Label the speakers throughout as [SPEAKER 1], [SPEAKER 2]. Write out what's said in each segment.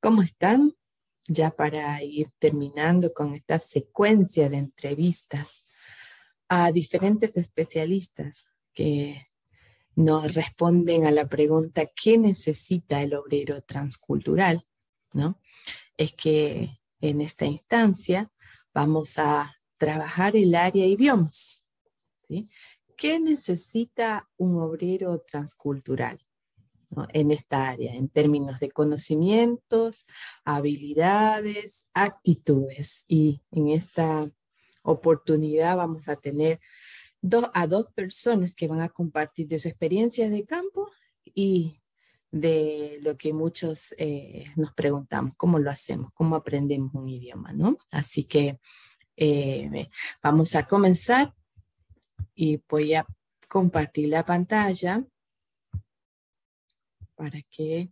[SPEAKER 1] ¿Cómo están? Ya para ir terminando con esta secuencia de entrevistas a diferentes especialistas que nos responden a la pregunta ¿qué necesita el obrero transcultural? ¿No? Es que en esta instancia vamos a trabajar el área idiomas. ¿Qué necesita un obrero transcultural? En esta área, en términos de conocimientos, habilidades, actitudes. Y en esta oportunidad vamos a tener a dos personas que van a compartir de su experiencia de campo y de lo que muchos eh, nos preguntamos, cómo lo hacemos, cómo aprendemos un idioma, ¿no? Así que eh, vamos a comenzar y voy a compartir la pantalla para que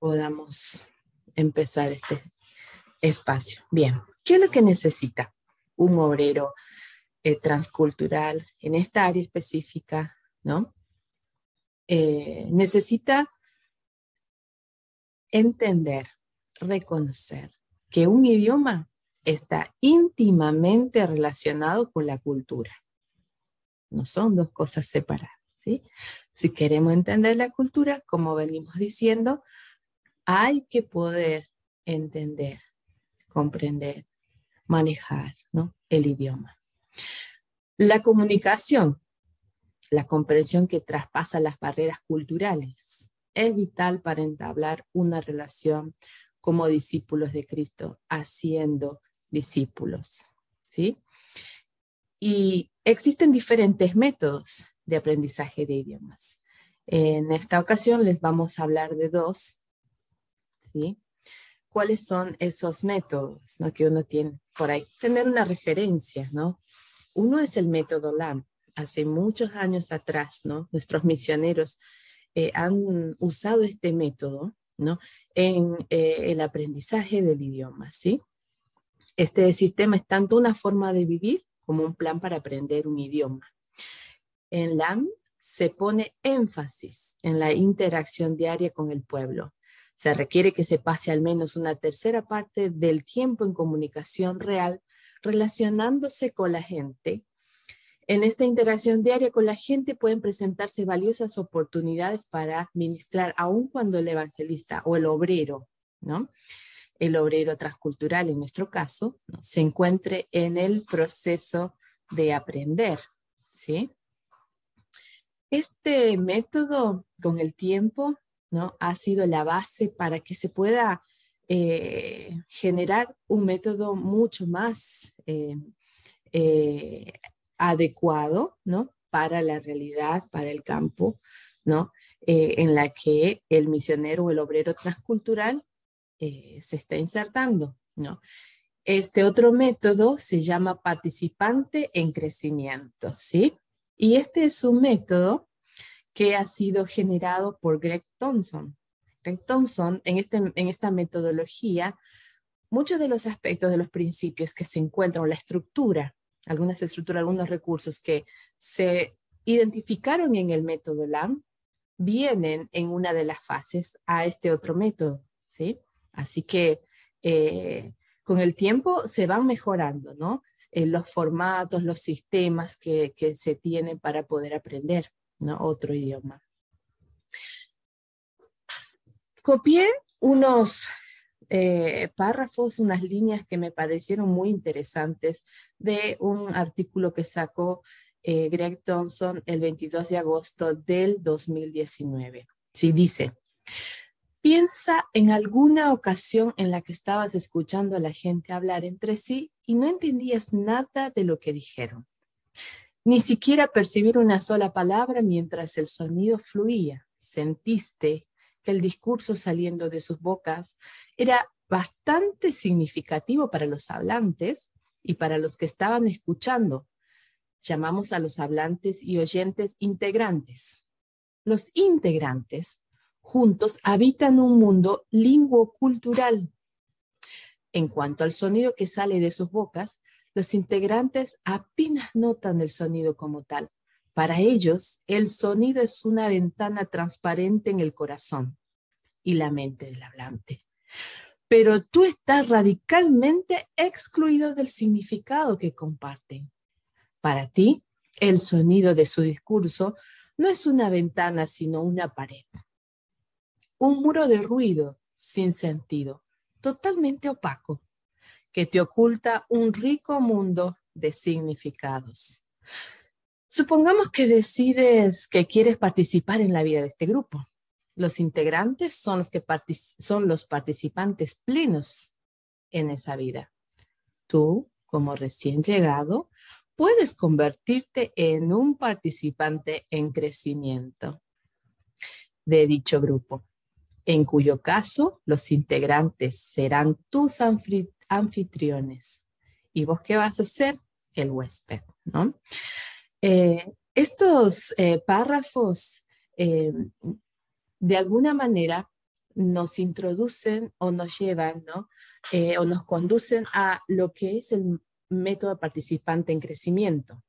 [SPEAKER 1] podamos empezar este espacio. Bien, ¿qué es lo que necesita un obrero eh, transcultural en esta área específica? ¿no? Eh, necesita entender, reconocer que un idioma está íntimamente relacionado con la cultura. No son dos cosas separadas. Si queremos entender la cultura, como venimos diciendo, hay que poder entender, comprender, manejar el idioma. La comunicación, la comprensión que traspasa las barreras culturales, es vital para entablar una relación como discípulos de Cristo, haciendo discípulos. ¿sí? Y existen diferentes métodos de aprendizaje de idiomas. En esta ocasión les vamos a hablar de dos, ¿sí? ¿Cuáles son esos métodos ¿no? que uno tiene por ahí? Tener una referencia, ¿no? Uno es el método LAM. Hace muchos años atrás, ¿no? Nuestros misioneros eh, han usado este método, ¿no? En eh, el aprendizaje del idioma, ¿sí? Este sistema es tanto una forma de vivir como un plan para aprender un idioma. En LAM se pone énfasis en la interacción diaria con el pueblo. Se requiere que se pase al menos una tercera parte del tiempo en comunicación real, relacionándose con la gente. En esta interacción diaria con la gente pueden presentarse valiosas oportunidades para ministrar, aun cuando el evangelista o el obrero, ¿no? El obrero transcultural, en nuestro caso, se encuentre en el proceso de aprender, ¿sí? Este método con el tiempo ¿no? ha sido la base para que se pueda eh, generar un método mucho más eh, eh, adecuado ¿no? para la realidad, para el campo, ¿no? en la que el misionero o el obrero transcultural se está insertando. ¿no? Este otro método se llama participante en crecimiento, ¿sí? Y este es un método que ha sido generado por Greg Thompson. Greg Thompson, en, este, en esta metodología, muchos de los aspectos de los principios que se encuentran, la estructura, algunas estructuras, algunos recursos que se identificaron en el método LAM, vienen en una de las fases a este otro método, ¿sí? Así que eh, con el tiempo se van mejorando, ¿no? Los formatos, los sistemas que, se tienen para poder aprender otro idioma. Copié unos eh, párrafos, unas líneas que me parecieron muy interesantes de un artículo que sacó eh, Greg Thompson el 22 de agosto del 2019. Sí, dice, Piensa en alguna ocasión en la que estabas escuchando a la gente hablar entre sí y no entendías nada de lo que dijeron. Ni siquiera percibir una sola palabra mientras el sonido fluía. Sentiste que el discurso saliendo de sus bocas era bastante significativo para los hablantes y para los que estaban escuchando. Llamamos a los hablantes y oyentes integrantes. Los integrantes juntos habitan un mundo lingüo-cultural. En cuanto al sonido que sale de sus bocas, los integrantes apenas notan el sonido como tal, Para ellos, el sonido es una ventana transparente en el corazón y la mente del hablante. Pero tú estás radicalmente excluido del significado que comparten. Para ti, el sonido de su discurso no es una ventana, sino una pared. Un muro de ruido sin sentido, totalmente opaco, que te oculta un rico mundo de significados. Supongamos que decides que quieres participar en la vida de este grupo. Los integrantes son los, que son los participantes plenos en esa vida. Tú, como recién llegado, puedes convertirte en un participante en crecimiento de dicho grupo, en cuyo caso los integrantes serán tus anfitriones. ¿Y vos qué vas a hacer? El huésped, ¿no? Eh, estos eh, párrafos eh, de alguna manera nos introducen o nos llevan, ¿no? o nos conducen a lo que es el método participante en crecimiento.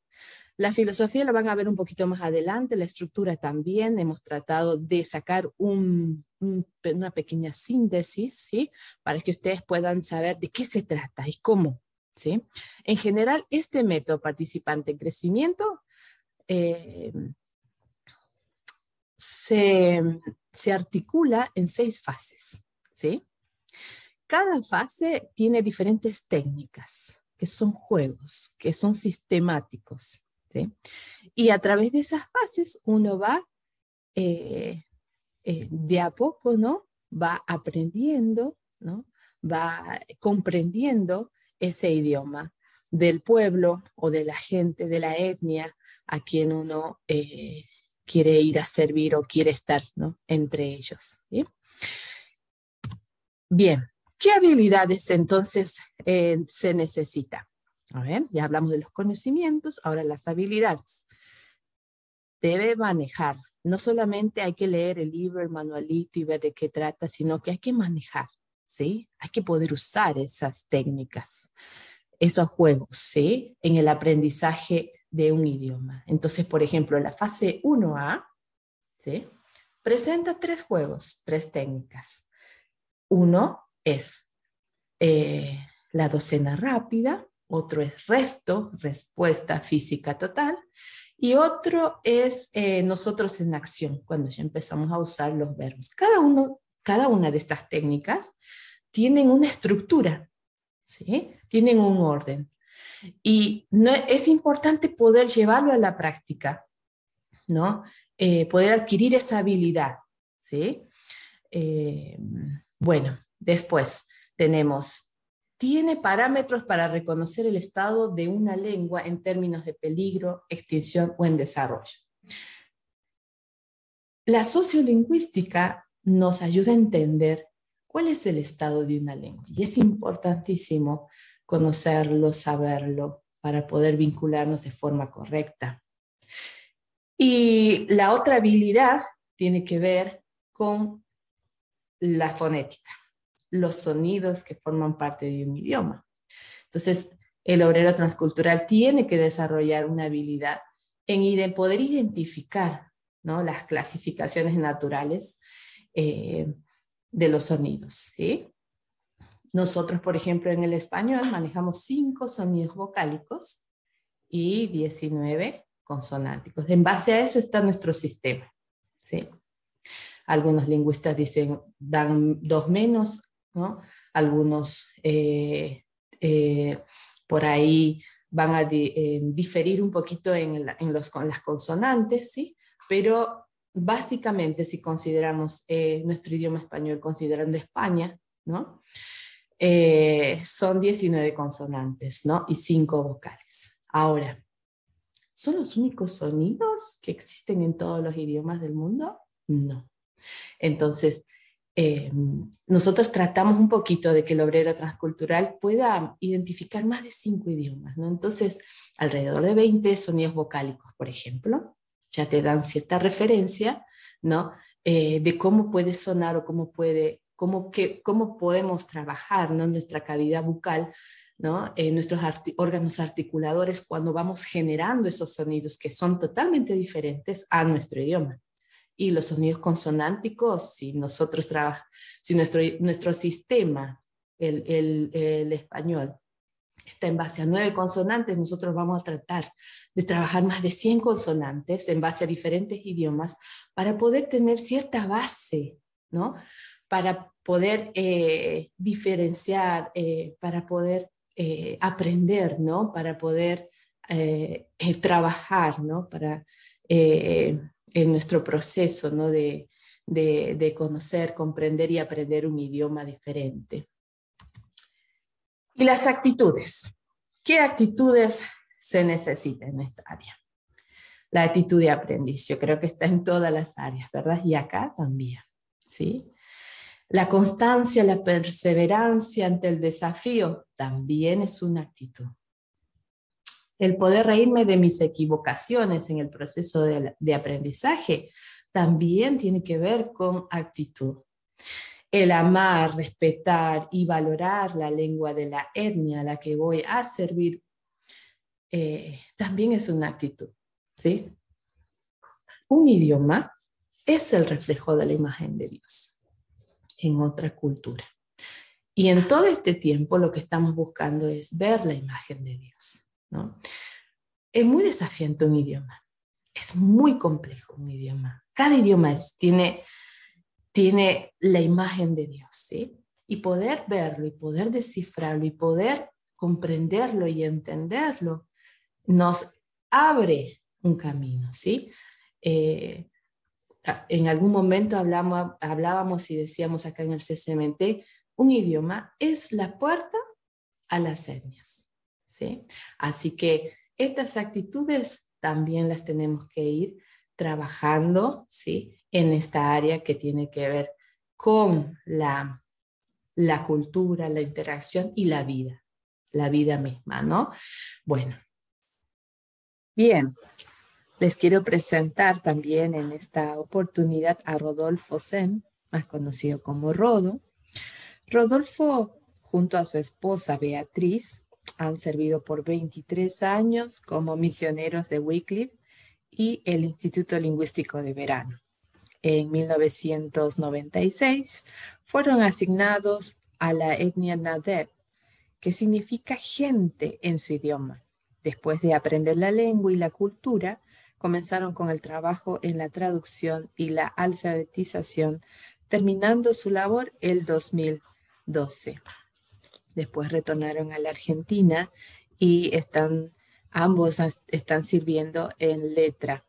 [SPEAKER 1] La filosofía la van a ver un poquito más adelante, la estructura también. Hemos tratado de sacar una pequeña síntesis, ¿sí? Para que ustedes puedan saber de qué se trata y cómo, ¿sí? En general, este método participante en crecimiento eh, se, se articula en seis fases, ¿sí? Cada fase tiene diferentes técnicas que son juegos, que son sistemáticos. Y a través de esas fases uno va eh, eh, de a poco, ¿no? Va aprendiendo, ¿no? Va comprendiendo ese idioma del pueblo o de la gente, de la etnia a quien uno eh, quiere ir a servir o quiere estar ¿no? entre ellos. Bien, ¿Qué habilidades entonces se necesita? A ver, ya hablamos de los conocimientos, ahora las habilidades. Debe manejar. No solamente hay que leer el libro, el manualito y ver de qué trata, sino que hay que manejar, ¿sí? Hay que poder usar esas técnicas, esos juegos, ¿sí? En el aprendizaje de un idioma. Entonces, por ejemplo, la fase 1A, ¿sí? Presenta tres juegos, tres técnicas. Uno, es eh, la docena rápida, otro es resto, respuesta física total, y otro es eh, nosotros en acción, cuando ya empezamos a usar los verbos. Cada, uno, cada una de estas técnicas tienen una estructura, ¿sí? tienen un orden. Y no, es importante poder llevarlo a la práctica, ¿no? Eh, poder adquirir esa habilidad. ¿sí? bueno, Después tenemos, tiene parámetros para reconocer el estado de una lengua en términos de peligro, extinción o en desarrollo. La sociolingüística nos ayuda a entender cuál es el estado de una lengua y es importantísimo conocerlo, saberlo para poder vincularnos de forma correcta. Y la otra habilidad tiene que ver con la fonética los sonidos que forman parte de un idioma. Entonces, el obrero transcultural tiene que desarrollar una habilidad en poder identificar ¿no? las clasificaciones naturales eh, de los sonidos. Nosotros, por ejemplo, en el español manejamos cinco sonidos vocálicos y 19 consonánticos. En base a eso está nuestro sistema. Algunos lingüistas dicen dan dos menos, algunos eh, eh, por ahí van a eh, diferir un poquito en, los, las consonantes, ¿sí? Pero básicamente si consideramos nuestro idioma español considerando España, ¿no? son 19 consonantes, ¿no? Y 5 vocales. Ahora, ¿son los únicos sonidos que existen en todos los idiomas del mundo? No. Entonces, eh, nosotros tratamos un poquito de que el obrero transcultural pueda identificar más de cinco idiomas, ¿no? Entonces, alrededor de 20 sonidos vocálicos, por ejemplo, ya te dan cierta referencia, ¿no? Eh, de cómo puede sonar o cómo, puede, cómo, que, cómo podemos trabajar, ¿no? Nuestra cavidad bucal ¿no? En nuestros órganos articuladores cuando vamos generando esos sonidos que son totalmente diferentes a nuestro idioma. Y los sonidos consonánticos, si nosotros si nuestro, nuestro sistema, el, el, el español, está en base a nueve consonantes, nosotros vamos a tratar de trabajar más de 100 consonantes en base a diferentes idiomas para poder tener cierta base, ¿no? Para poder eh, diferenciar, eh, para poder eh, aprender, ¿no? Para poder trabajar, ¿no? Para, en nuestro proceso, ¿no? De, de, de conocer, comprender y aprender un idioma diferente. Y las actitudes. ¿Qué actitudes se necesitan en esta área? La actitud de aprendiz, yo creo que está en todas las áreas, ¿verdad? Y acá también, ¿sí? La constancia, la perseverancia ante el desafío también es una actitud. El poder reírme de mis equivocaciones en el proceso de, aprendizaje también tiene que ver con actitud el amar, respetar y valorar la lengua de la etnia a la que voy a servir, eh, también es una actitud. ¿sí? Un idioma es el reflejo de la imagen de Dios en otra cultura. Y en todo este tiempo lo que estamos buscando es ver la imagen de Dios. Es muy desafiante un idioma, es muy complejo un idioma. Cada idioma es, tiene tiene la imagen de Dios, ¿sí? Y poder verlo y poder descifrarlo y poder comprenderlo y entenderlo nos abre un camino, ¿sí? Eh, en algún momento hablamos, hablábamos y decíamos acá en el CCMT, un idioma es la puerta a las etnias, ¿sí? Así que estas actitudes también las tenemos que ir trabajando, ¿sí? en esta área que tiene que ver con la, la cultura, la interacción y la vida, la vida misma, ¿no? Bueno, bien, les quiero presentar también en esta oportunidad a Rodolfo Sen, más conocido como Rodo. Rodolfo, junto a su esposa Beatriz, han servido por 23 años como misioneros de Wycliffe y el Instituto Lingüístico de Verano en 1996 fueron asignados a la etnia Nadeb, que significa gente en su idioma. Después de aprender la lengua y la cultura, comenzaron con el trabajo en la traducción y la alfabetización, terminando su labor el 2012. Después retornaron a la Argentina y están, ambos están sirviendo en letra.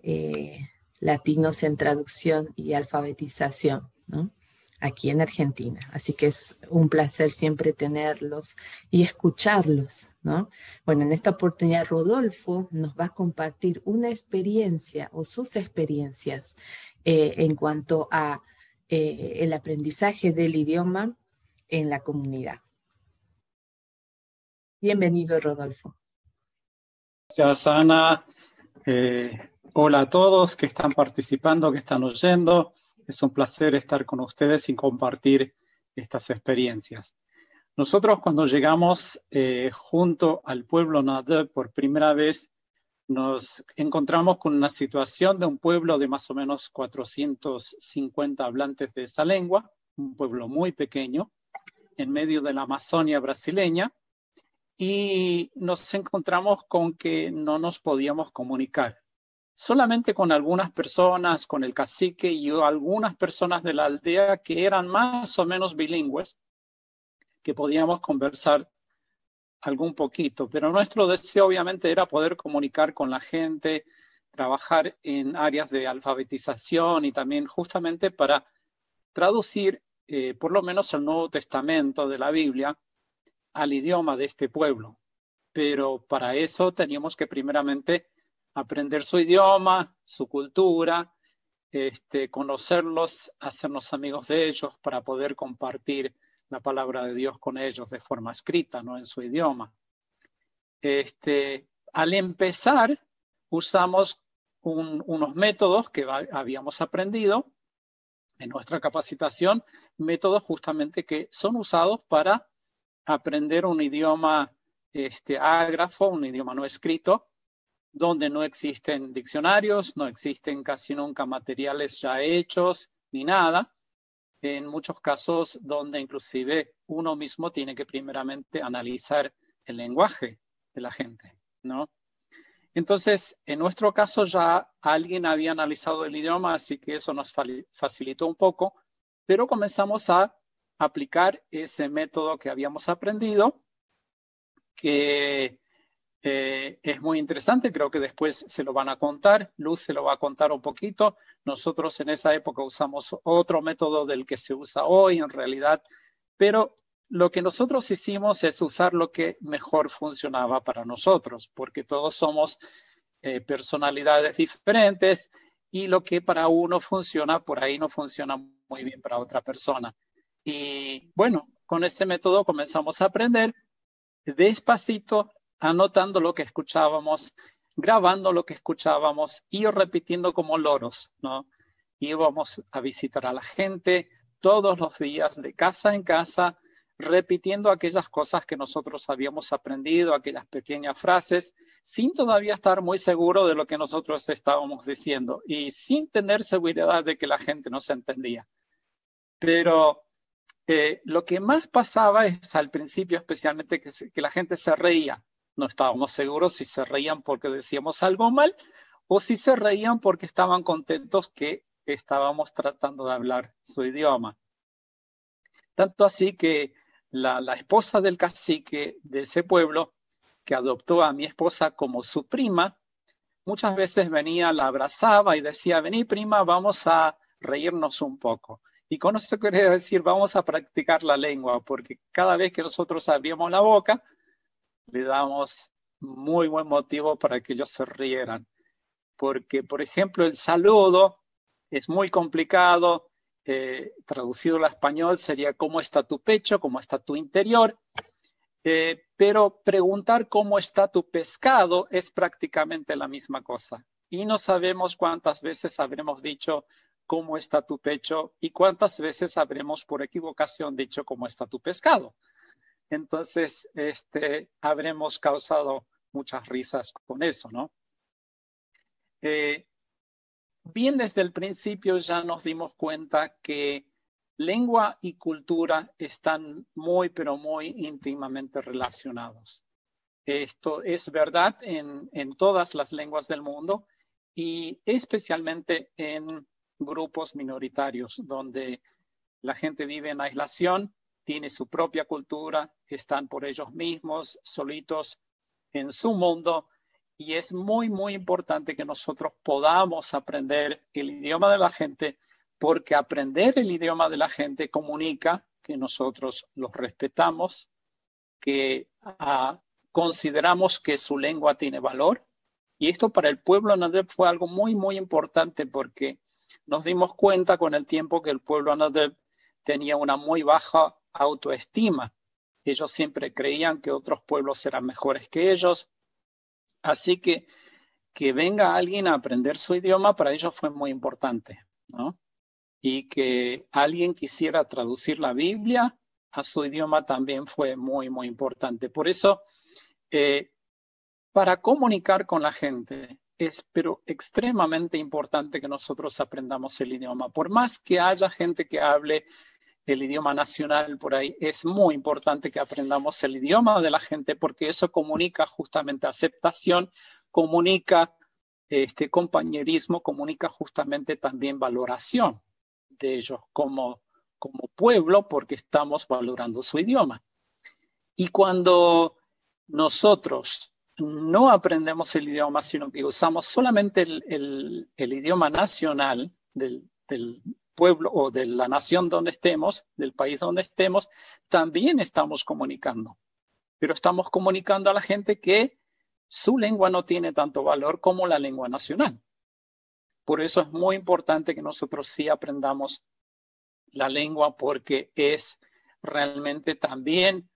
[SPEAKER 1] Eh, latinos en traducción y alfabetización, ¿no? aquí en Argentina. Así que es un placer siempre tenerlos y escucharlos, ¿no? Bueno, en esta oportunidad Rodolfo nos va a compartir una experiencia o sus experiencias eh, en cuanto a eh, el aprendizaje del idioma en la comunidad. Bienvenido, Rodolfo.
[SPEAKER 2] Gracias, Ana. Eh, Hola a todos que están participando, que están oyendo. Es un placer estar con ustedes y compartir estas experiencias. Nosotros cuando llegamos eh, junto al pueblo Nadeb por primera vez, nos encontramos con una situación de un pueblo de más o menos 450 hablantes de esa lengua, un pueblo muy pequeño, en medio de la Amazonia brasileña, y nos encontramos con que no nos podíamos comunicar. Solamente con algunas personas, con el cacique y algunas personas de la aldea que eran más o menos bilingües, que podíamos conversar algún poquito, pero nuestro deseo obviamente era poder comunicar con la gente, trabajar en áreas de alfabetización y también justamente para traducir eh, por lo menos el Nuevo Testamento de la Biblia al idioma de este pueblo. Pero para eso teníamos que primeramente aprender su idioma, su cultura, este, conocerlos, hacernos amigos de ellos para poder compartir la palabra de Dios con ellos de forma escrita, no en su idioma. Este, al empezar, usamos unos métodos que habíamos aprendido en nuestra capacitación, métodos justamente que son usados para aprender un idioma este, ágrafo, un idioma no escrito, donde no existen diccionarios, no existen casi nunca materiales ya hechos ni nada. En muchos casos donde inclusive uno mismo tiene que primeramente analizar el lenguaje de la gente, ¿no? Entonces, en nuestro caso ya alguien había analizado el idioma, así que eso nos facilitó un poco, pero comenzamos a aplicar ese método que habíamos aprendido, que eh, es muy interesante, creo que después se lo van a contar, Luz se lo va a contar un poquito. Nosotros en esa época usamos otro método del que se usa hoy en realidad, pero lo que nosotros hicimos es usar lo que mejor funcionaba para nosotros, porque todos somos eh, personalidades diferentes y lo que para uno funciona, por ahí no funciona muy bien para otra persona. Y bueno, con este método comenzamos a aprender despacito, anotando lo que escuchábamos, grabando lo que escuchábamos y repitiendo como loros, ¿no? Íbamos a visitar a la gente todos los días, de casa en casa, repitiendo aquellas cosas que nosotros habíamos aprendido, aquellas pequeñas frases, sin todavía estar muy seguro de lo que nosotros estábamos diciendo y sin tener seguridad de que la gente nos entendía. Pero eh, lo que más pasaba es al principio especialmente que, que la gente se reía. No estábamos seguros si se reían porque decíamos algo mal o si se reían porque estaban contentos que estábamos tratando de hablar su idioma. Tanto así que la, esposa del cacique de ese pueblo, que adoptó a mi esposa como su prima, muchas veces venía, la abrazaba y decía, vení prima, vamos a reírnos un poco. Y con eso quería decir, vamos a practicar la lengua, porque cada vez que nosotros abríamos la boca, le damos muy buen motivo para que ellos se rieran. Porque, por ejemplo, el saludo es muy complicado, eh, traducido al español sería cómo está tu pecho, cómo está tu interior, eh, pero preguntar cómo está tu pescado es prácticamente la misma cosa. Y no sabemos cuántas veces habremos dicho cómo está tu pecho y cuántas veces habremos por equivocación dicho cómo está tu pescado. Entonces, este, habremos causado muchas risas con eso, ¿no? Eh, bien desde el principio ya nos dimos cuenta que lengua y cultura están muy, pero muy íntimamente relacionados. Esto es verdad en, todas las lenguas del mundo y especialmente en grupos minoritarios donde la gente vive en aislación, tiene su propia cultura, están por ellos mismos, solitos en su mundo y es muy, muy importante que nosotros podamos aprender el idioma de la gente, porque aprender el idioma de la gente comunica que nosotros los respetamos, que ah, consideramos que su lengua tiene valor. Y esto para el pueblo Anadeb fue algo muy, muy importante porque nos dimos cuenta con el tiempo que el pueblo Anadeb tenía una muy baja autoestima. Ellos siempre creían que otros pueblos eran mejores que ellos, Así que que venga alguien a aprender su idioma para ellos fue muy importante, ¿no? Y que alguien quisiera traducir la Biblia a su idioma también fue muy, muy importante. Por eso, eh, para comunicar con la gente, es pero extremadamente importante que nosotros aprendamos el idioma. Por más que haya gente que hable el idioma nacional por ahí, es muy importante que aprendamos el idioma de la gente porque eso comunica justamente aceptación, comunica este compañerismo, comunica justamente también valoración de ellos como, como pueblo porque estamos valorando su idioma. Y cuando nosotros no aprendemos el idioma, sino que usamos solamente el, idioma nacional del, del, pueblo o de la nación donde estemos, del país donde estemos, también estamos comunicando. Pero estamos comunicando a la gente que su lengua no tiene tanto valor como la lengua nacional. Por eso es muy importante que nosotros sí aprendamos la lengua porque es realmente también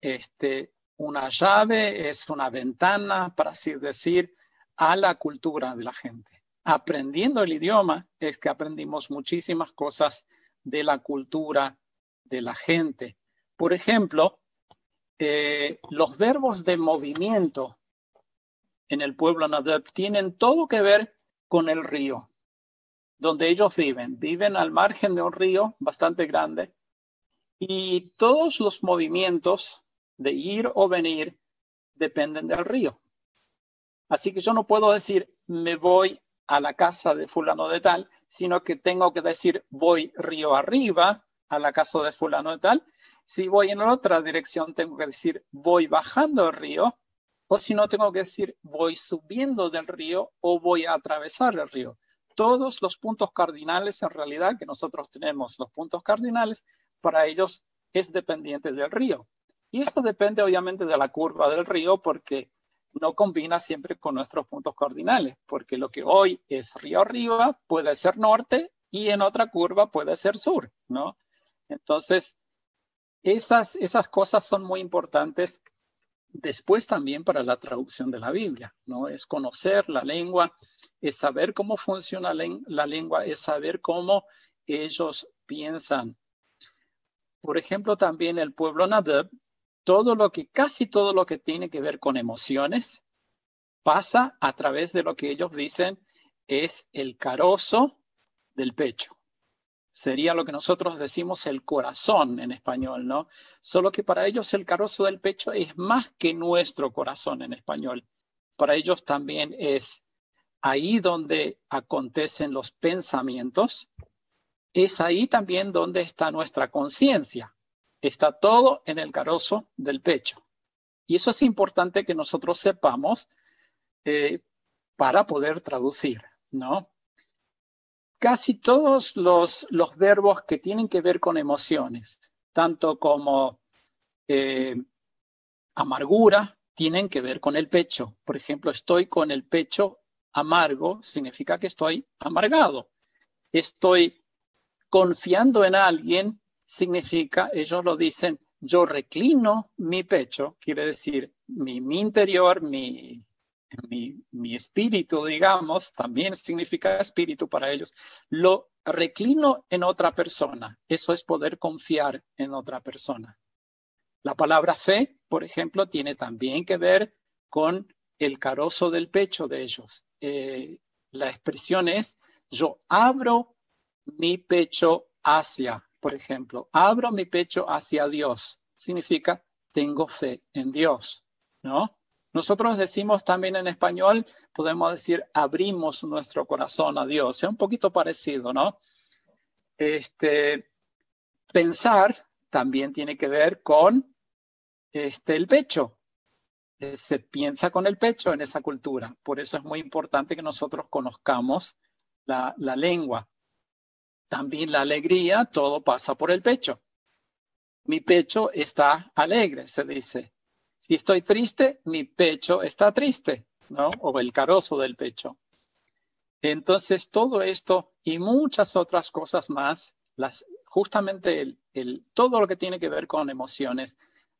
[SPEAKER 2] este, una llave, es una ventana, para así decir, a la cultura de la gente aprendiendo el idioma es que aprendimos muchísimas cosas de la cultura de la gente. Por ejemplo, eh, los verbos de movimiento en el pueblo Nadab tienen todo que ver con el río, donde ellos viven. Viven al margen de un río bastante grande y todos los movimientos de ir o venir dependen del río. Así que yo no puedo decir me voy a la casa de fulano de tal, sino que tengo que decir voy río arriba a la casa de fulano de tal. Si voy en otra dirección, tengo que decir voy bajando el río, o si no, tengo que decir voy subiendo del río o voy a atravesar el río. Todos los puntos cardinales, en realidad, que nosotros tenemos, los puntos cardinales, para ellos es dependiente del río. Y esto depende obviamente de la curva del río porque no combina siempre con nuestros puntos cardinales, porque lo que hoy es río arriba puede ser norte y en otra curva puede ser sur, ¿no? Entonces, esas, esas cosas son muy importantes después también para la traducción de la Biblia, ¿no? Es conocer la lengua, es saber cómo funciona la lengua, es saber cómo ellos piensan. Por ejemplo, también el pueblo Nadab todo lo que, casi todo lo que tiene que ver con emociones, pasa a través de lo que ellos dicen es el carozo del pecho. Sería lo que nosotros decimos el corazón en español, ¿no? Solo que para ellos el carozo del pecho es más que nuestro corazón en español. Para ellos también es ahí donde acontecen los pensamientos, es ahí también donde está nuestra conciencia. Está todo en el carozo del pecho. Y eso es importante que nosotros sepamos eh, para poder traducir, ¿no? Casi todos los, verbos que tienen que ver con emociones, tanto como eh, amargura, tienen que ver con el pecho. Por ejemplo, estoy con el pecho amargo, significa que estoy amargado. Estoy confiando en alguien, significa, ellos lo dicen, yo reclino mi pecho, quiere decir mi, interior, mi, mi, espíritu, digamos, también significa espíritu para ellos, lo reclino en otra persona. Eso es poder confiar en otra persona. La palabra fe, por ejemplo, tiene también que ver con el carozo del pecho de ellos. Eh, la expresión es, yo abro mi pecho hacia por ejemplo, abro mi pecho hacia Dios, significa tengo fe en Dios, ¿no? Nosotros decimos también en español, podemos decir, abrimos nuestro corazón a Dios. Es un poquito parecido, ¿no? Este, pensar también tiene que ver con este, el pecho. Se piensa con el pecho en esa cultura. Por eso es muy importante que nosotros conozcamos la, la lengua. También la alegría, todo pasa por el pecho. Mi pecho está alegre, se dice. Si estoy triste, mi pecho está triste, ¿no? O el carozo del pecho. Entonces, todo esto y muchas otras cosas más, las, justamente el, el, todo lo que tiene que ver con emociones,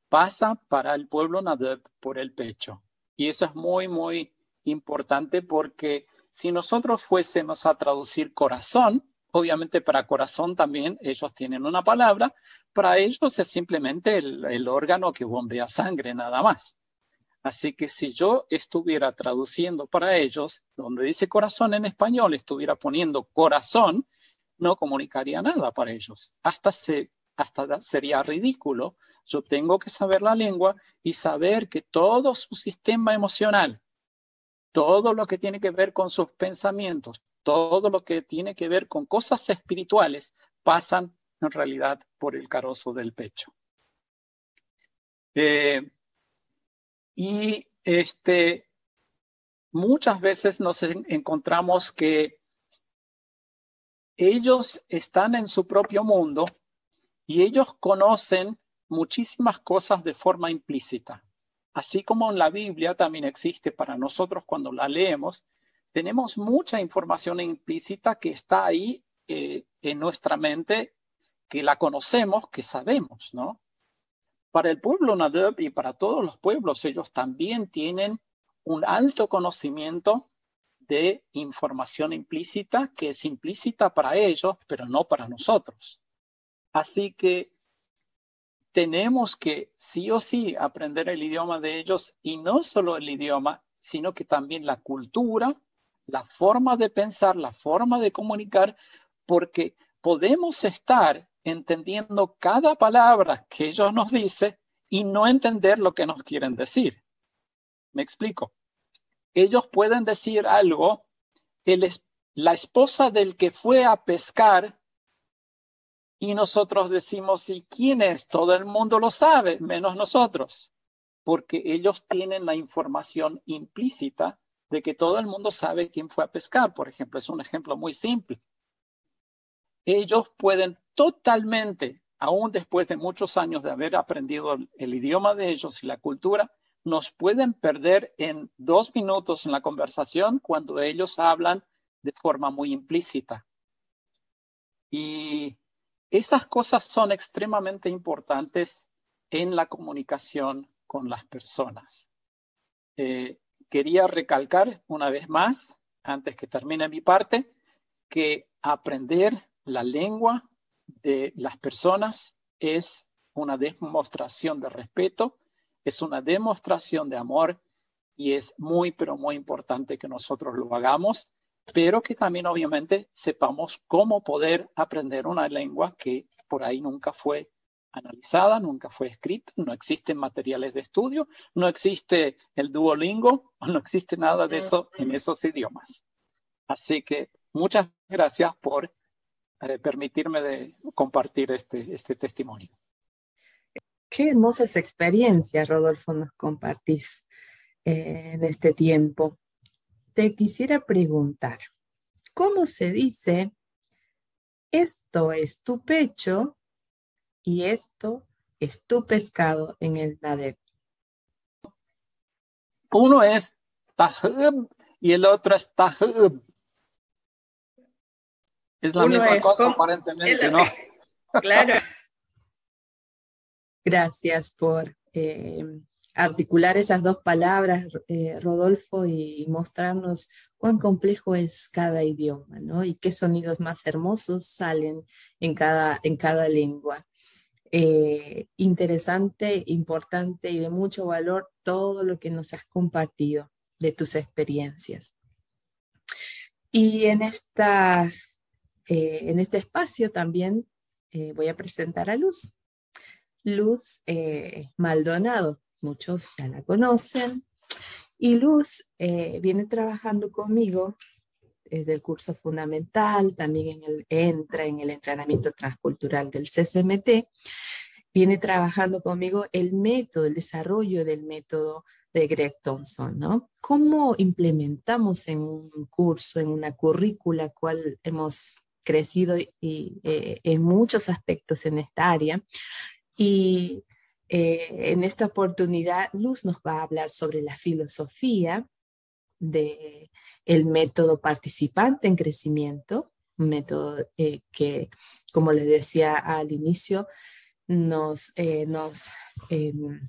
[SPEAKER 2] pasa para el pueblo Nadab por el pecho. Y eso es muy, muy importante porque si nosotros fuésemos a traducir corazón, Obviamente para corazón también ellos tienen una palabra, para ellos es simplemente el, órgano que bombea sangre nada más. Así que si yo estuviera traduciendo para ellos, donde dice corazón en español, estuviera poniendo corazón, no comunicaría nada para ellos. Hasta, se, hasta sería ridículo. Yo tengo que saber la lengua y saber que todo su sistema emocional, todo lo que tiene que ver con sus pensamientos, todo lo que tiene que ver con cosas espirituales pasan en realidad por el carozo del pecho. Eh, y este, muchas veces nos encontramos que ellos están en su propio mundo y ellos conocen muchísimas cosas de forma implícita. Así como en la Biblia también existe para nosotros cuando la leemos, tenemos mucha información implícita que está ahí eh, en nuestra mente, que la conocemos, que sabemos, ¿no? Para el pueblo Nadab y para todos los pueblos, ellos también tienen un alto conocimiento de información implícita que es implícita para ellos, pero no para nosotros. Así que tenemos que sí o sí aprender el idioma de ellos y no solo el idioma, sino que también la cultura, la forma de pensar, la forma de comunicar, porque podemos estar entendiendo cada palabra que ellos nos dicen y no entender lo que nos quieren decir. Me explico. Ellos pueden decir algo, la esposa del que fue a pescar y nosotros decimos, ¿y quién es? Todo el mundo lo sabe, menos nosotros, porque ellos tienen la información implícita de que todo el mundo sabe quién fue a pescar, por ejemplo. Es un ejemplo muy simple. Ellos pueden totalmente, aún después de muchos años de haber aprendido el, idioma de ellos y la cultura, nos pueden perder en dos minutos en la conversación cuando ellos hablan de forma muy implícita. Y esas cosas son extremadamente importantes en la comunicación con las personas. Eh, quería recalcar una vez más, antes que termine mi parte, que aprender la lengua de las personas es una demostración de respeto, es una demostración de amor y es muy, pero muy importante que nosotros lo hagamos pero que también obviamente sepamos cómo poder aprender una lengua que por ahí nunca fue analizada, nunca fue escrita, no existen materiales de estudio, no existe el Duolingo, no existe nada de eso en esos idiomas. Así que muchas gracias por eh, permitirme de compartir este, este testimonio.
[SPEAKER 1] Qué hermosas experiencias, Rodolfo, nos compartís eh, en este tiempo te quisiera preguntar, ¿cómo se dice esto es tu pecho y esto es tu pescado en el Nadeb?
[SPEAKER 2] Uno es tahub y el otro es tahub. Es la misma cosa aparentemente, ¿no?
[SPEAKER 1] Claro. Gracias por eh, articular esas dos palabras, eh, Rodolfo, y mostrarnos cuán complejo es cada idioma, ¿no? Y qué sonidos más hermosos salen en cada, en cada lengua. Eh, interesante, importante y de mucho valor todo lo que nos has compartido de tus experiencias. Y en, esta, eh, en este espacio también voy a presentar a Luz. Luz Maldonado muchos ya la conocen. Y Luz eh, viene trabajando conmigo desde el curso fundamental, también en el, entra en el entrenamiento transcultural del CCMT, viene trabajando conmigo el método, el desarrollo del método de Greg Thompson, ¿no? ¿Cómo implementamos en un curso, en una currícula, cual hemos crecido y, eh, en muchos aspectos en esta área? Y eh, en esta oportunidad, Luz nos va a hablar sobre la filosofía del el método participante en crecimiento, un método eh, que, como les decía al inicio, nos, eh, nos em,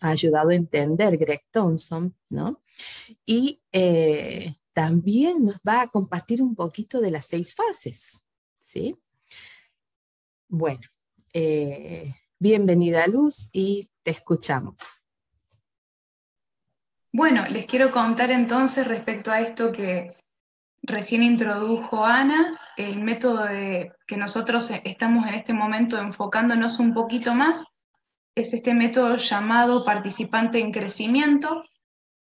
[SPEAKER 1] ha ayudado a entender Greg Thompson, ¿no? Y también nos va a compartir un poquito de las seis fases, ¿sí? Bueno, Bienvenida Luz y te escuchamos.
[SPEAKER 3] Bueno, les quiero contar entonces respecto a esto que recién introdujo Ana, el método que nosotros estamos en este momento enfocándonos un poquito más, es este método llamado participante en crecimiento.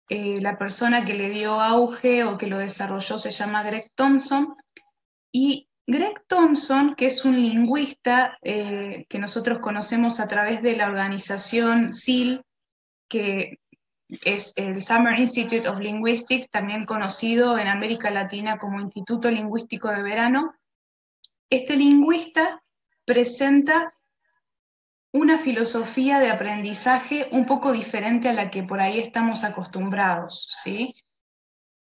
[SPEAKER 3] Eh, la persona que le dio auge o que lo desarrolló se llama Greg Thompson y Greg Thompson, que es un lingüista eh, que nosotros conocemos a través de la organización SIL, que es el Summer Institute of Linguistics, también conocido en América Latina como Instituto Lingüístico de Verano, este lingüista presenta una filosofía de aprendizaje un poco diferente a la que por ahí estamos acostumbrados, ¿sí?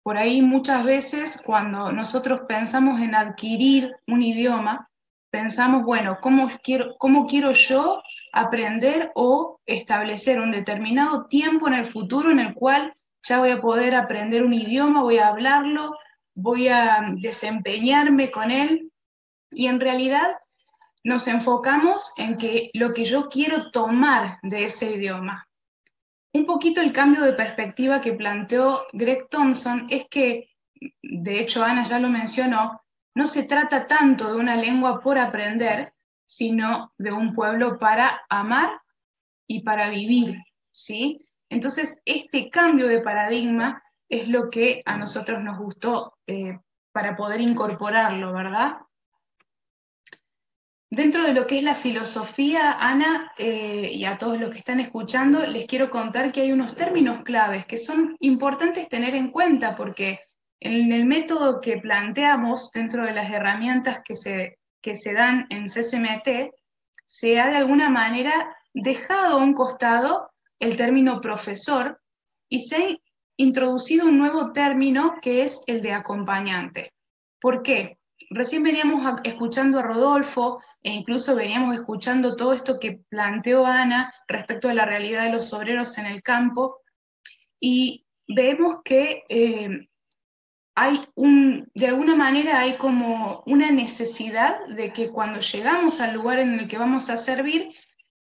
[SPEAKER 3] Por ahí muchas veces cuando nosotros pensamos en adquirir un idioma, pensamos, bueno, ¿cómo quiero, cómo quiero yo aprender o establecer un determinado tiempo en el futuro en el cual ya voy a poder aprender un idioma, voy a hablarlo, voy a desempeñarme con él? Y en realidad nos enfocamos en que lo que yo quiero tomar de ese idioma. Un poquito el cambio de perspectiva que planteó Greg Thompson es que, de hecho Ana ya lo mencionó, no se trata tanto de una lengua por aprender, sino de un pueblo para amar y para vivir, ¿sí? Entonces, este cambio de paradigma es lo que a nosotros nos gustó eh, para poder incorporarlo, ¿verdad? Dentro de lo que es la filosofía, Ana, eh, y a todos los que están escuchando, les quiero contar que hay unos términos claves que son importantes tener en cuenta porque en el método que planteamos dentro de las herramientas que se, que se dan en CCMT, se ha de alguna manera dejado a un costado el término profesor y se ha introducido un nuevo término que es el de acompañante. ¿Por qué? Recién veníamos escuchando a Rodolfo e incluso veníamos escuchando todo esto que planteó Ana respecto a la realidad de los obreros en el campo y vemos que eh, de alguna manera hay como una necesidad de que cuando llegamos al lugar en el que vamos a servir,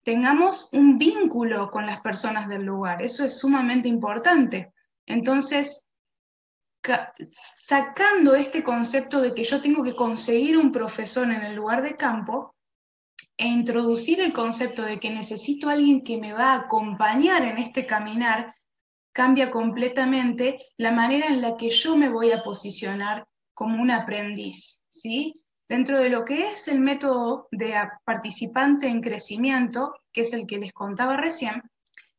[SPEAKER 3] tengamos un vínculo con las personas del lugar. Eso es sumamente importante. Entonces, sacando este concepto de que yo tengo que conseguir un profesor en el lugar de campo e introducir el concepto de que necesito alguien que me va a acompañar en este caminar, cambia completamente la manera en la que yo me voy a posicionar como un aprendiz, ¿sí? Dentro de lo que es el método de participante en crecimiento, que es el que les contaba recién,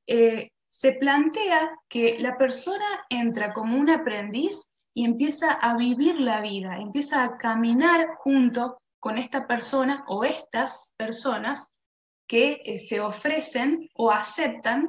[SPEAKER 3] eh, se plantea que la persona entra como un aprendiz y empieza a vivir la vida, empieza a caminar junto con esta persona o estas personas que eh, se ofrecen o aceptan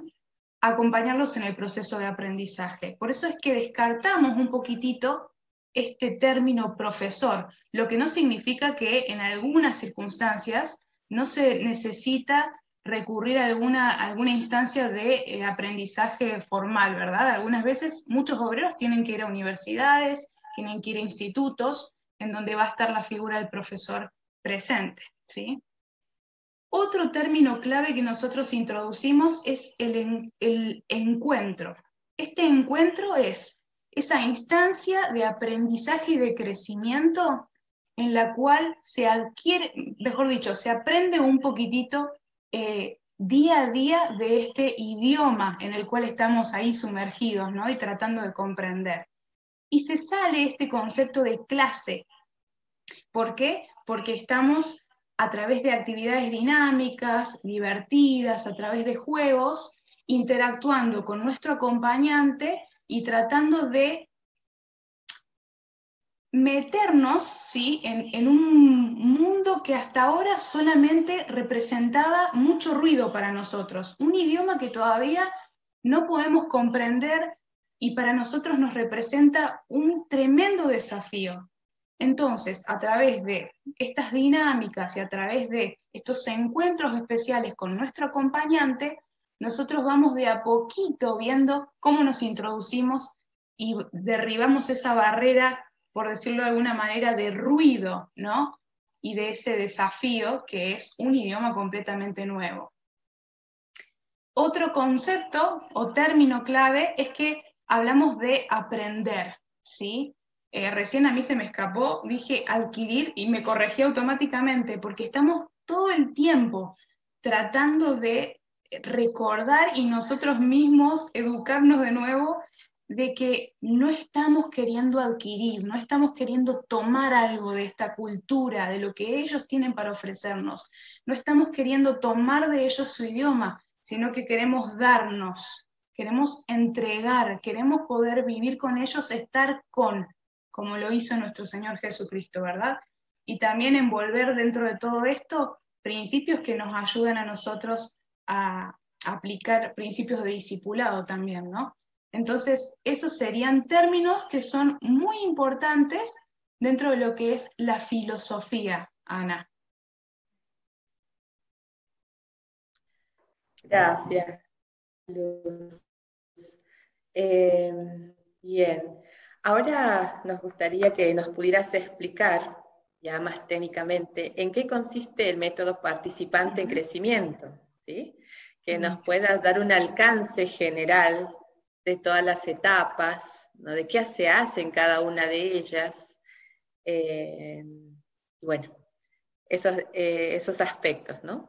[SPEAKER 3] acompañarlos en el proceso de aprendizaje. Por eso es que descartamos un poquitito este término profesor, lo que no significa que en algunas circunstancias no se necesita recurrir a alguna, alguna instancia de eh, aprendizaje formal, ¿verdad? Algunas veces muchos obreros tienen que ir a universidades, tienen que ir a institutos, en donde va a estar la figura del profesor presente, ¿sí? Otro término clave que nosotros introducimos es el, encuentro. Este encuentro es esa instancia de aprendizaje y de crecimiento en la cual se adquiere, mejor dicho, se aprende un poquitito eh, día a día de este idioma en el cual estamos ahí sumergidos ¿no? y tratando de comprender. Y se sale este concepto de clase. ¿Por qué? Porque estamos a través de actividades dinámicas, divertidas, a través de juegos, interactuando con nuestro acompañante y tratando de meternos ¿sí? en, un mundo que hasta ahora solamente representaba mucho ruido para nosotros, un idioma que todavía no podemos comprender y para nosotros nos representa un tremendo desafío. Entonces, a través de estas dinámicas y a través de estos encuentros especiales con nuestro acompañante, nosotros vamos de a poquito viendo cómo nos introducimos y derribamos esa barrera por decirlo de alguna manera, de ruido, ¿no? Y de ese desafío que es un idioma completamente nuevo. Otro concepto o término clave es que hablamos de aprender, ¿sí? Eh, recién a mí se me escapó, dije adquirir y me corregí automáticamente porque estamos todo el tiempo tratando de recordar y nosotros mismos educarnos de nuevo de que no estamos queriendo adquirir, no estamos queriendo tomar algo de esta cultura, de lo que ellos tienen para ofrecernos, no estamos queriendo tomar de ellos su idioma, sino que queremos darnos, queremos entregar, queremos poder vivir con ellos, estar con, como lo hizo nuestro Señor Jesucristo, ¿verdad? Y también envolver dentro de todo esto principios que nos ayudan a nosotros a aplicar principios de discipulado también, ¿no? Entonces, esos serían términos que son muy importantes dentro de lo que es la filosofía, Ana.
[SPEAKER 4] Gracias, Luz. Eh, bien, ahora nos gustaría que nos pudieras explicar ya más técnicamente, en qué consiste el método participante en crecimiento, ¿sí? que nos pueda dar un alcance general de todas las etapas, ¿no? de qué se hace en cada una de ellas. Eh, bueno, esos, eh, esos aspectos, ¿no?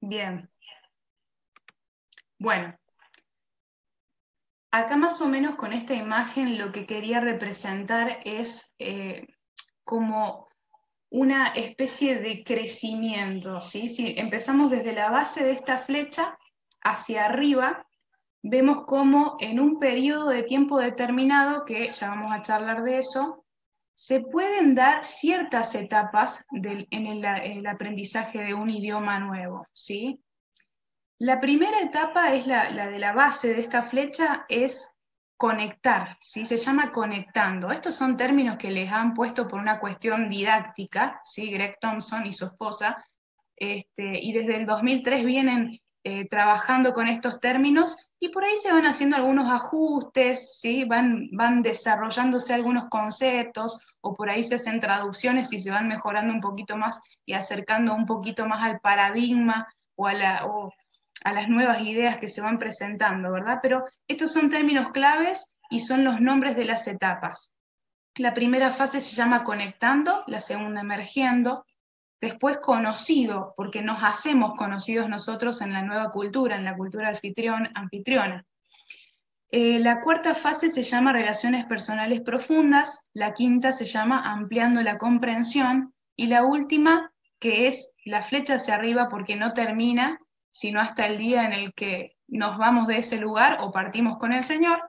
[SPEAKER 3] Bien. Bueno, acá más o menos con esta imagen lo que quería representar es eh, como una especie de crecimiento, ¿sí? Si empezamos desde la base de esta flecha hacia arriba, vemos como en un periodo de tiempo determinado, que ya vamos a charlar de eso, se pueden dar ciertas etapas en, el, aprendizaje de un idioma nuevo, ¿sí? La primera etapa es la, de la base de esta flecha, es conectar, ¿sí? se llama conectando. Estos son términos que les han puesto por una cuestión didáctica, ¿sí? Greg Thompson y su esposa, este, y desde el 2003 vienen eh, trabajando con estos términos y por ahí se van haciendo algunos ajustes, ¿sí? van, desarrollándose algunos conceptos o por ahí se hacen traducciones y se van mejorando un poquito más y acercando un poquito más al paradigma o a, las nuevas ideas que se van presentando, ¿verdad? Pero estos son términos claves y son los nombres de las etapas. La primera fase se llama conectando, la segunda emergiendo, después conocido, porque nos hacemos conocidos nosotros en la nueva cultura, en la cultura anfitrión, anfitriona. Eh, la cuarta fase se llama relaciones personales profundas, la quinta se llama ampliando la comprensión y la última, que es la flecha hacia arriba porque no termina, sino hasta el día en el que nos vamos de ese lugar o partimos con el Señor,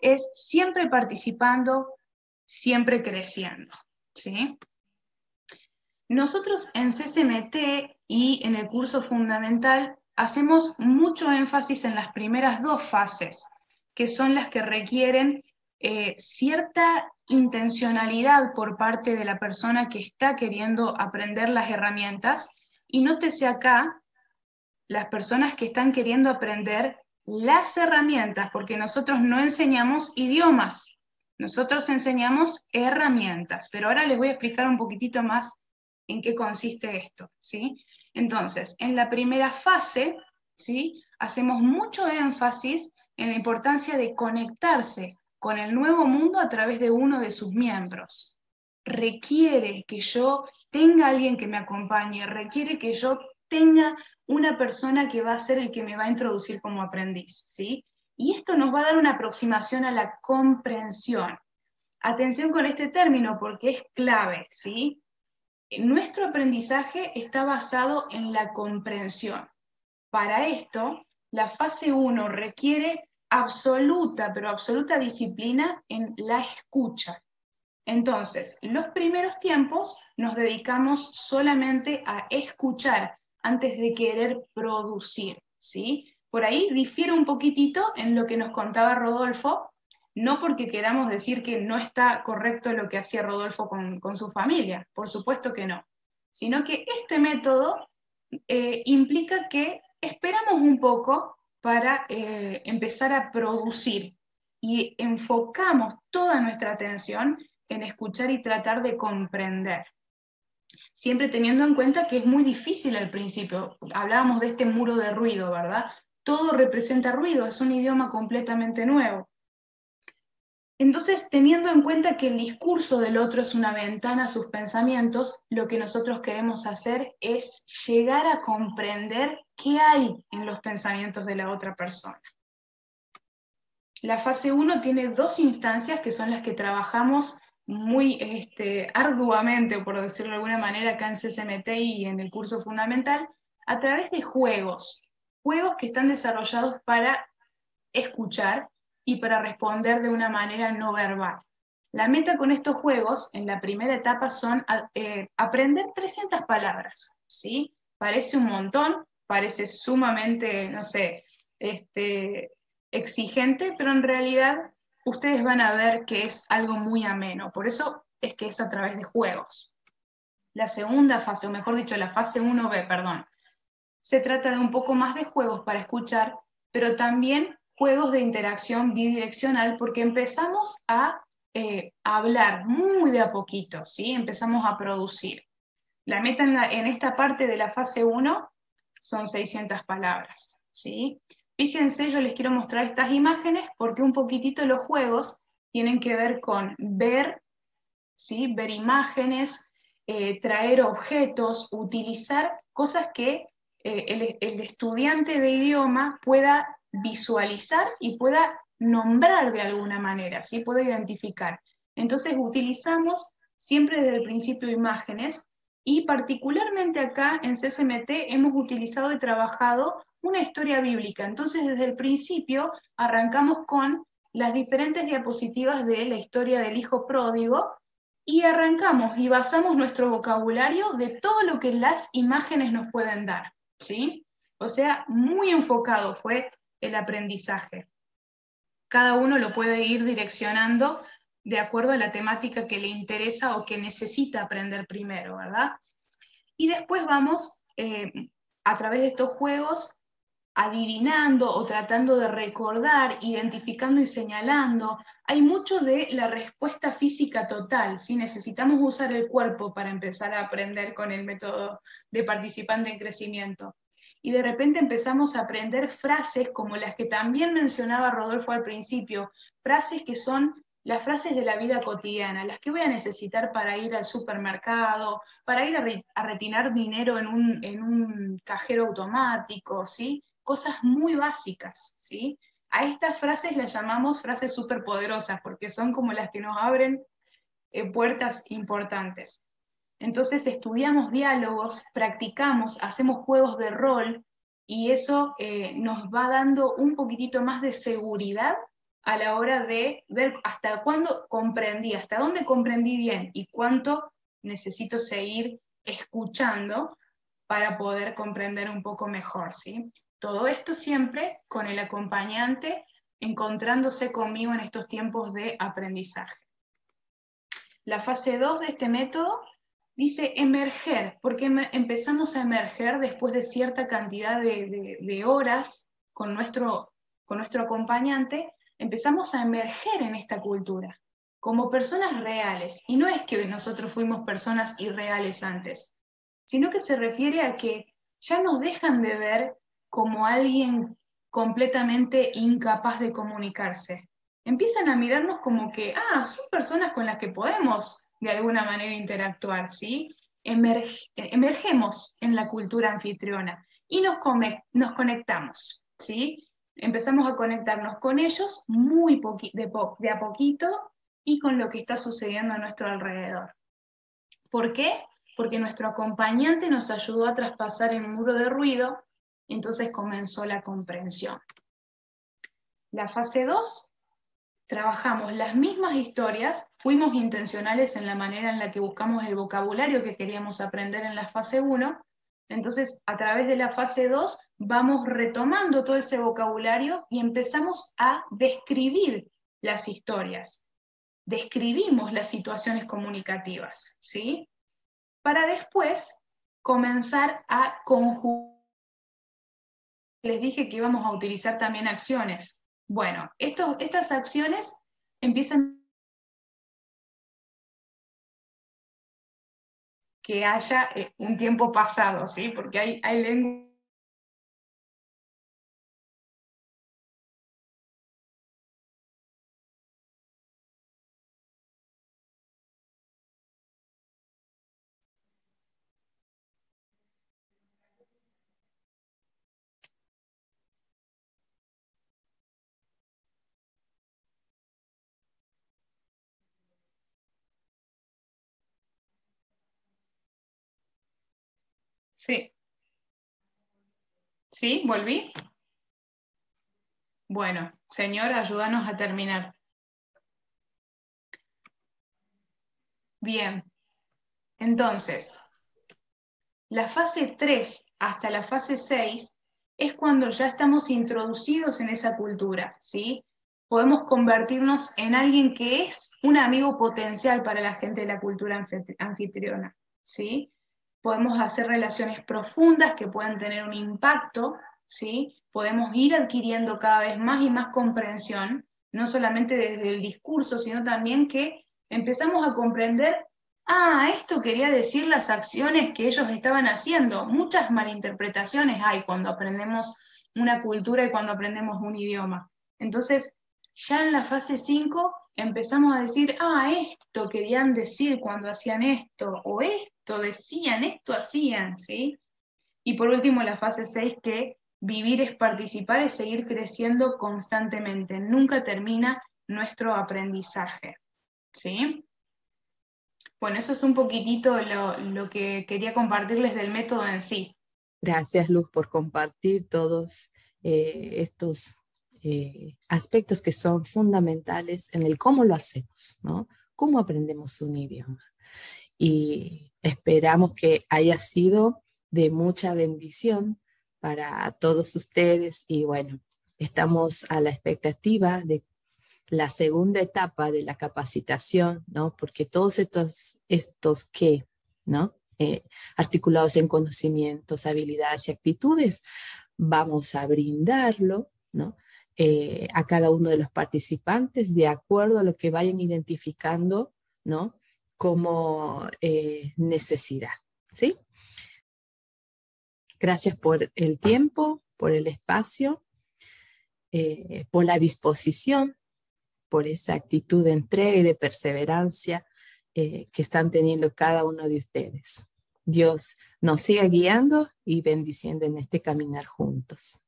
[SPEAKER 3] es siempre participando, siempre creciendo. ¿sí? Nosotros en CCMT y en el curso fundamental hacemos mucho énfasis en las primeras dos fases, que son las que requieren eh, cierta intencionalidad por parte de la persona que está queriendo aprender las herramientas. Y nótese acá las personas que están queriendo aprender las herramientas, porque nosotros no enseñamos idiomas, nosotros enseñamos herramientas, pero ahora les voy a explicar un poquitito más en qué consiste esto, ¿sí? Entonces, en la primera fase, ¿sí? Hacemos mucho énfasis en la importancia de conectarse con el nuevo mundo a través de uno de sus miembros. Requiere que yo tenga alguien que me acompañe, requiere que yo tenga una persona que va a ser el que me va a introducir como aprendiz, ¿sí? Y esto nos va a dar una aproximación a la comprensión. Atención con este término porque es clave, ¿sí? Nuestro aprendizaje está basado en la comprensión. Para esto, la fase 1 requiere absoluta, pero absoluta disciplina en la escucha. Entonces, los primeros tiempos nos dedicamos solamente a escuchar antes de querer producir, ¿sí? Por ahí difiere un poquitito en lo que nos contaba Rodolfo, no porque queramos decir que no está correcto lo que hacía Rodolfo con, su familia, por supuesto que no, sino que este método eh, implica que esperamos un poco para eh, empezar a producir y enfocamos toda nuestra atención en escuchar y tratar de comprender. Siempre teniendo en cuenta que es muy difícil al principio. Hablábamos de este muro de ruido, ¿verdad? Todo representa ruido, es un idioma completamente nuevo. Entonces, teniendo en cuenta que el discurso del otro es una ventana a sus pensamientos, lo que nosotros queremos hacer es llegar a comprender qué hay en los pensamientos de la otra persona. La fase 1 tiene dos instancias que son las que trabajamos muy este, arduamente, por decirlo de alguna manera, acá en CCMT y en el curso fundamental, a través de juegos. Juegos que están desarrollados para escuchar y para responder de una manera no verbal. La meta con estos juegos en la primera etapa son eh, aprender 300 palabras, ¿sí? Parece un montón, parece sumamente, no sé, este, exigente, pero en realidad ustedes van a ver que es algo muy ameno. Por eso es que es a través de juegos. La segunda fase, o mejor dicho, la fase 1B, perdón, se trata de un poco más de juegos para escuchar, pero también juegos de interacción bidireccional porque empezamos a eh, hablar muy de a poquito, ¿sí? Empezamos a producir. La meta en, en esta parte de la fase 1 son 600 palabras, ¿sí? Fíjense, yo les quiero mostrar estas imágenes porque un poquitito los juegos tienen que ver con ver, ¿sí? ver imágenes, eh, traer objetos, utilizar cosas que eh, el, el, estudiante de idioma pueda visualizar y pueda nombrar de alguna manera, ¿sí? pueda identificar. Entonces utilizamos siempre desde el principio imágenes y particularmente acá en CSMT hemos utilizado y trabajado una historia bíblica. Entonces, desde el principio arrancamos con las diferentes diapositivas de la historia del hijo pródigo y arrancamos y basamos nuestro vocabulario de todo lo que las imágenes nos pueden dar, ¿sí? O sea, muy enfocado fue el aprendizaje. Cada uno lo puede ir direccionando de acuerdo a la temática que le interesa o que necesita aprender primero, ¿verdad? Y después vamos, eh, a través de estos juegos, adivinando o tratando de recordar, identificando y señalando. Hay mucho de la respuesta física total, si necesitamos usar el cuerpo para empezar a aprender con el método de participante en crecimiento. Y de repente empezamos a aprender frases como las que también mencionaba Rodolfo al principio, frases que son las frases de la vida cotidiana, las que voy a necesitar para ir al supermercado, para ir a, re a retirar dinero en un, en un, cajero automático, ¿sí? Cosas muy básicas, ¿sí? A estas frases las llamamos frases superpoderosas porque son como las que nos abren eh, puertas importantes. Entonces estudiamos diálogos, practicamos, hacemos juegos de rol y eso eh, nos va dando un poquitito más de seguridad a la hora de ver hasta cuándo comprendí, hasta dónde comprendí bien y cuánto necesito seguir escuchando para poder comprender un poco mejor, ¿sí? Todo esto siempre con el acompañante encontrándose conmigo en estos tiempos de aprendizaje. La fase 2 de este método dice emerger, porque empezamos a emerger después de cierta cantidad de, de horas con nuestro, con nuestro acompañante, empezamos a emerger en esta cultura como personas reales. Y no es que nosotros fuimos personas irreales antes, sino que se refiere a que ya nos dejan de ver como alguien completamente incapaz de comunicarse. Empiezan a mirarnos como que, ah, son personas con las que podemos de alguna manera interactuar, ¿sí? emergemos en la cultura anfitriona y nos, nos conectamos, ¿sí? Empezamos a conectarnos con ellos muy de, de a poquito y con lo que está sucediendo a nuestro alrededor. ¿Por qué? Porque nuestro acompañante nos ayudó a traspasar el muro de ruido entonces comenzó la comprensión. La fase 2, trabajamos las mismas historias, fuimos intencionales en la manera en la que buscamos el vocabulario que queríamos aprender en la fase 1, entonces a través de la fase 2 vamos retomando todo ese vocabulario y empezamos a describir las historias, describimos las situaciones comunicativas, ¿sí? Para después comenzar a conjugar les dije que íbamos a utilizar también acciones. Bueno, estas acciones empiezan que haya eh, un tiempo pasado, ¿sí? Porque hay, hay lenguas Sí. ¿Sí? ¿Volví? Bueno, Señor, ayúdanos a terminar. Bien. Entonces, la fase 3 hasta la fase 6 es cuando ya estamos introducidos en esa cultura, ¿sí? Podemos convertirnos en alguien que es un amigo potencial para la gente de la cultura anfitriona, ¿sí? Podemos hacer relaciones profundas que puedan tener un impacto, ¿sí? podemos ir adquiriendo cada vez más y más comprensión no solamente desde el discurso, sino también que empezamos a comprender, ah, esto quería decir las acciones que ellos estaban haciendo. Muchas malinterpretaciones hay cuando aprendemos una cultura y cuando aprendemos un idioma. Entonces, ya en la fase 5 empezamos a decir, ah, esto querían decir cuando hacían esto, o esto decían, esto hacían, ¿sí? Y por último, la fase 6, que vivir es participar, es seguir creciendo constantemente, nunca termina nuestro aprendizaje, ¿sí? Bueno, eso es un poquitito lo, que quería compartirles del método en sí.
[SPEAKER 1] Gracias, Luz, por compartir todos eh, estos eh, aspectos que son fundamentales en el cómo lo hacemos, ¿no? Cómo aprendemos un idioma. Y esperamos que haya sido de mucha bendición para todos ustedes y bueno, estamos a la expectativa de la segunda etapa de la capacitación, ¿no? Porque todos estos, estos que, ¿no? Eh, articulados en conocimientos, habilidades y actitudes, vamos a brindarlo, ¿no? Eh, a cada uno de los participantes de acuerdo a lo que vayan identificando, ¿no? Como eh, necesidad, ¿sí? Gracias por el tiempo, por el espacio, eh, por la disposición, por esa actitud de entrega y de perseverancia que están teniendo cada uno de ustedes. Dios nos siga guiando y bendiciendo en este caminar juntos.